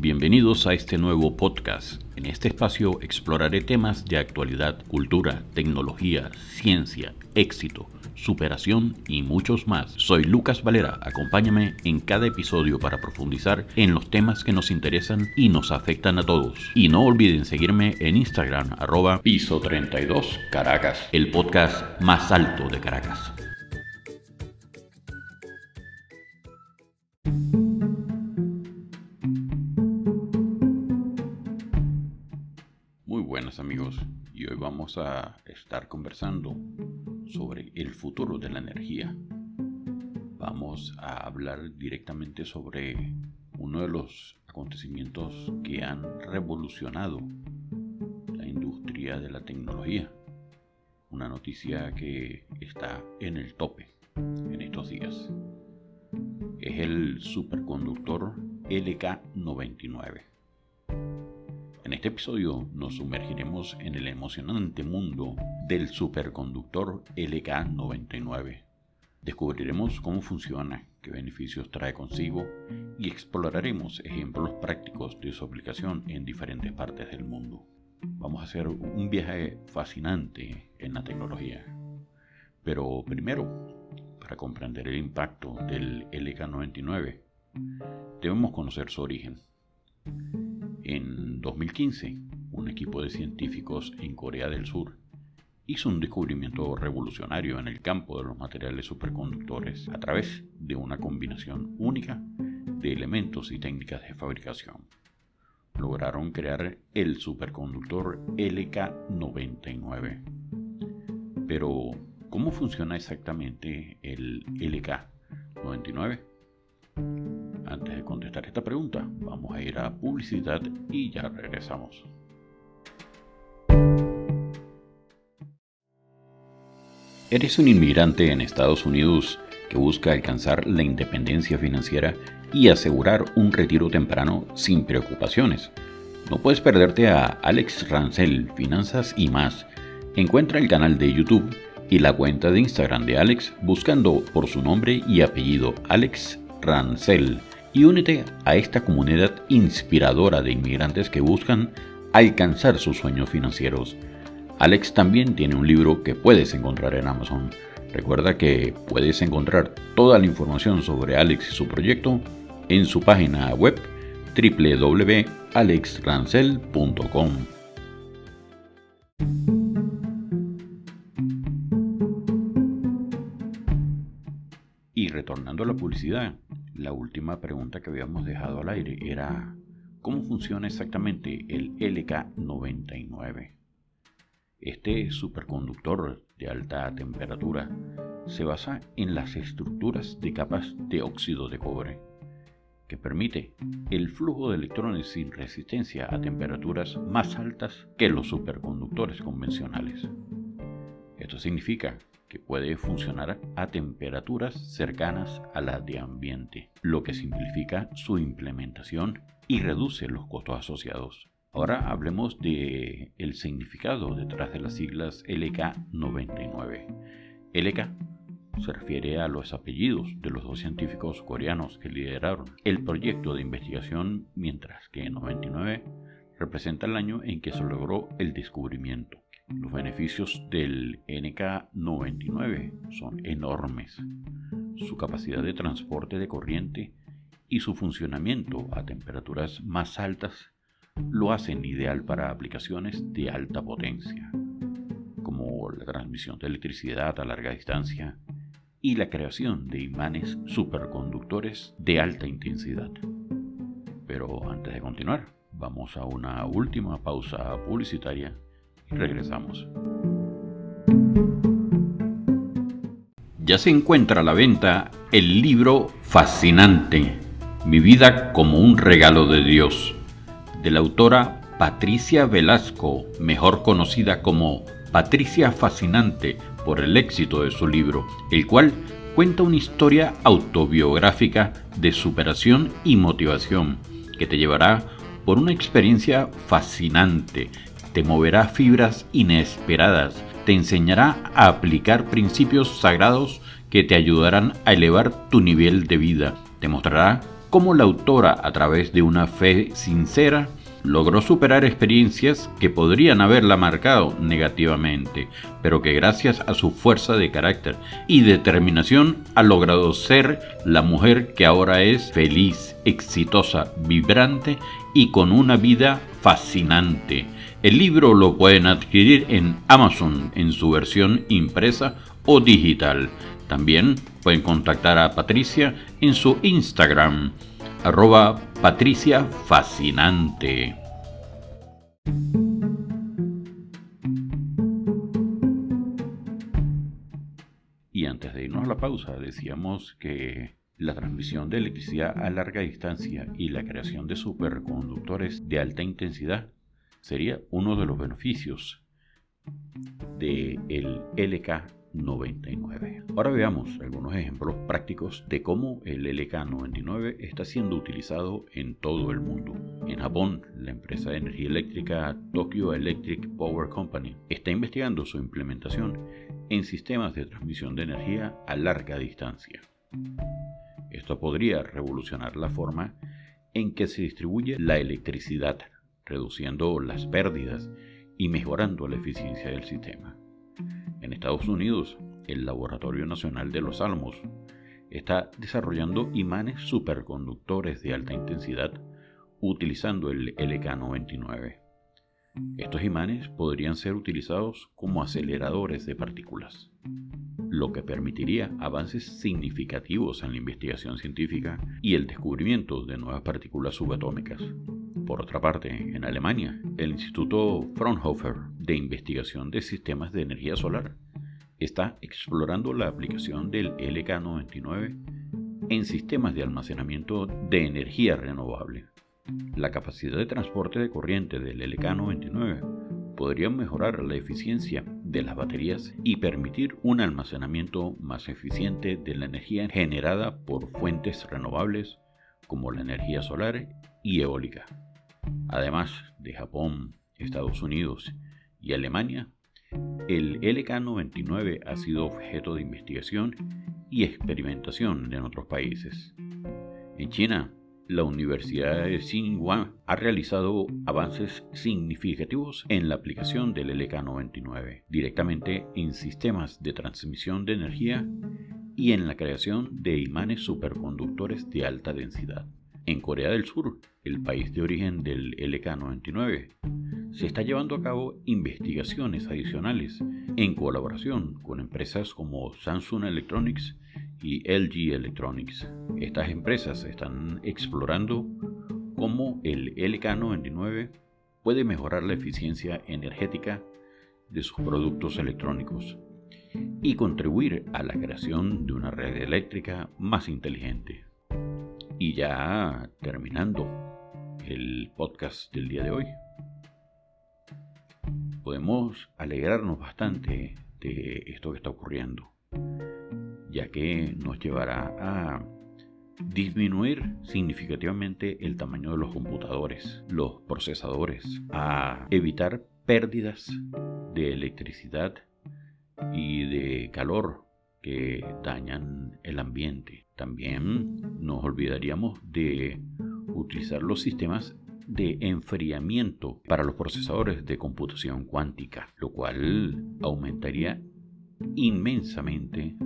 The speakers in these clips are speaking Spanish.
Bienvenidos a este nuevo podcast. En este espacio exploraré temas de actualidad, cultura, tecnología, ciencia, éxito, superación y muchos más. Soy Lucas Valera, acompáñame en cada episodio para profundizar en los temas que nos interesan y nos afectan a todos. Y no olviden seguirme en Instagram arroba piso 32 Caracas, el podcast más alto de Caracas. Amigos y hoy vamos a estar conversando sobre el futuro de la energía. Vamos a hablar directamente sobre uno de los acontecimientos que han revolucionado la industria de la tecnología. Una noticia que está en el tope en estos días. Es el superconductor LK99 en este episodio nos sumergiremos en el emocionante mundo del superconductor LK99. Descubriremos cómo funciona, qué beneficios trae consigo y exploraremos ejemplos prácticos de su aplicación en diferentes partes del mundo. Vamos a hacer un viaje fascinante en la tecnología. Pero primero, para comprender el impacto del LK99, debemos conocer su origen. En 2015, un equipo de científicos en Corea del Sur hizo un descubrimiento revolucionario en el campo de los materiales superconductores a través de una combinación única de elementos y técnicas de fabricación. Lograron crear el superconductor LK99. Pero, ¿cómo funciona exactamente el LK99? De contestar esta pregunta, vamos a ir a publicidad y ya regresamos. ¿Eres un inmigrante en Estados Unidos que busca alcanzar la independencia financiera y asegurar un retiro temprano sin preocupaciones? No puedes perderte a Alex Rancel, Finanzas y más. Encuentra el canal de YouTube y la cuenta de Instagram de Alex buscando por su nombre y apellido Alex Rancel y únete a esta comunidad inspiradora de inmigrantes que buscan alcanzar sus sueños financieros. Alex también tiene un libro que puedes encontrar en Amazon. Recuerda que puedes encontrar toda la información sobre Alex y su proyecto en su página web www.alexrancel.com. Y retornando a la publicidad, la última pregunta que habíamos dejado al aire era ¿cómo funciona exactamente el LK99? Este superconductor de alta temperatura se basa en las estructuras de capas de óxido de cobre, que permite el flujo de electrones sin resistencia a temperaturas más altas que los superconductores convencionales. Esto significa que puede funcionar a temperaturas cercanas a las de ambiente, lo que simplifica su implementación y reduce los costos asociados. Ahora hablemos de el significado detrás de las siglas LK99. LK se refiere a los apellidos de los dos científicos coreanos que lideraron el proyecto de investigación, mientras que 99 representa el año en que se logró el descubrimiento. Los beneficios del NK99 son enormes. Su capacidad de transporte de corriente y su funcionamiento a temperaturas más altas lo hacen ideal para aplicaciones de alta potencia, como la transmisión de electricidad a larga distancia y la creación de imanes superconductores de alta intensidad. Pero antes de continuar, vamos a una última pausa publicitaria Regresamos. Ya se encuentra a la venta el libro Fascinante, Mi vida como un regalo de Dios, de la autora Patricia Velasco, mejor conocida como Patricia Fascinante por el éxito de su libro, el cual cuenta una historia autobiográfica de superación y motivación que te llevará por una experiencia fascinante te moverá fibras inesperadas, te enseñará a aplicar principios sagrados que te ayudarán a elevar tu nivel de vida, te mostrará cómo la autora, a través de una fe sincera, logró superar experiencias que podrían haberla marcado negativamente, pero que gracias a su fuerza de carácter y determinación ha logrado ser la mujer que ahora es feliz, exitosa, vibrante y con una vida fascinante. El libro lo pueden adquirir en Amazon en su versión impresa o digital. También pueden contactar a Patricia en su Instagram arroba Patricia Fascinante. Y antes de irnos a la pausa, decíamos que la transmisión de electricidad a larga distancia y la creación de superconductores de alta intensidad sería uno de los beneficios del el LK 99. Ahora veamos algunos ejemplos prácticos de cómo el LK99 está siendo utilizado en todo el mundo. En Japón, la empresa de energía eléctrica Tokyo Electric Power Company está investigando su implementación en sistemas de transmisión de energía a larga distancia. Esto podría revolucionar la forma en que se distribuye la electricidad, reduciendo las pérdidas y mejorando la eficiencia del sistema. En Estados Unidos, el Laboratorio Nacional de los Álamos está desarrollando imanes superconductores de alta intensidad utilizando el LK99. Estos imanes podrían ser utilizados como aceleradores de partículas, lo que permitiría avances significativos en la investigación científica y el descubrimiento de nuevas partículas subatómicas. Por otra parte, en Alemania, el Instituto Fraunhofer de Investigación de Sistemas de Energía Solar está explorando la aplicación del LK99 en sistemas de almacenamiento de energía renovable. La capacidad de transporte de corriente del LK99 podría mejorar la eficiencia de las baterías y permitir un almacenamiento más eficiente de la energía generada por fuentes renovables como la energía solar y eólica. Además de Japón, Estados Unidos y Alemania, el LK99 ha sido objeto de investigación y experimentación en otros países. En China, la Universidad de Tsinghua ha realizado avances significativos en la aplicación del LK99 directamente en sistemas de transmisión de energía y en la creación de imanes superconductores de alta densidad. En Corea del Sur, el país de origen del LK-99, se está llevando a cabo investigaciones adicionales en colaboración con empresas como Samsung Electronics y LG Electronics. Estas empresas están explorando cómo el LK99 puede mejorar la eficiencia energética de sus productos electrónicos y contribuir a la creación de una red eléctrica más inteligente. Y ya terminando el podcast del día de hoy, podemos alegrarnos bastante de esto que está ocurriendo, ya que nos llevará a disminuir significativamente el tamaño de los computadores, los procesadores, a evitar pérdidas de electricidad y de calor que dañan el ambiente. También nos olvidaríamos de utilizar los sistemas de enfriamiento para los procesadores de computación cuántica, lo cual aumentaría inmensamente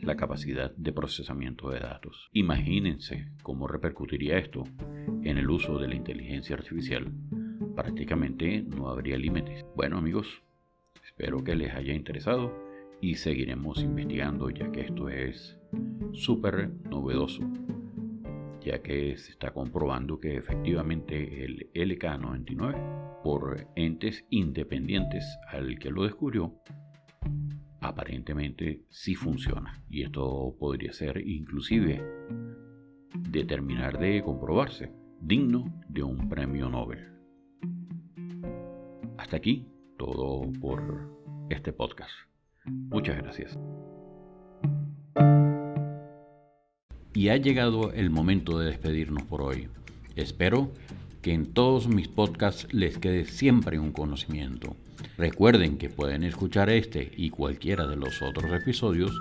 la capacidad de procesamiento de datos. Imagínense cómo repercutiría esto en el uso de la inteligencia artificial. Prácticamente no habría límites. Bueno amigos, espero que les haya interesado y seguiremos investigando ya que esto es súper novedoso ya que se está comprobando que efectivamente el LK99 por entes independientes al que lo descubrió aparentemente sí funciona. Y esto podría ser inclusive determinar de comprobarse digno de un premio Nobel. Hasta aquí todo por este podcast Muchas gracias. Y ha llegado el momento de despedirnos por hoy. Espero que en todos mis podcasts les quede siempre un conocimiento. Recuerden que pueden escuchar este y cualquiera de los otros episodios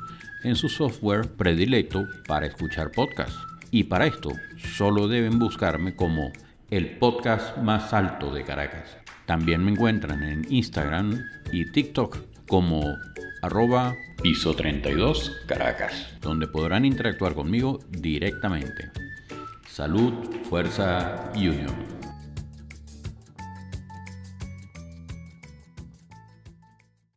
en su software predilecto para escuchar podcasts. Y para esto solo deben buscarme como el podcast más alto de Caracas. También me encuentran en Instagram y TikTok como arroba piso 32 Caracas, donde podrán interactuar conmigo directamente. Salud, fuerza y unión.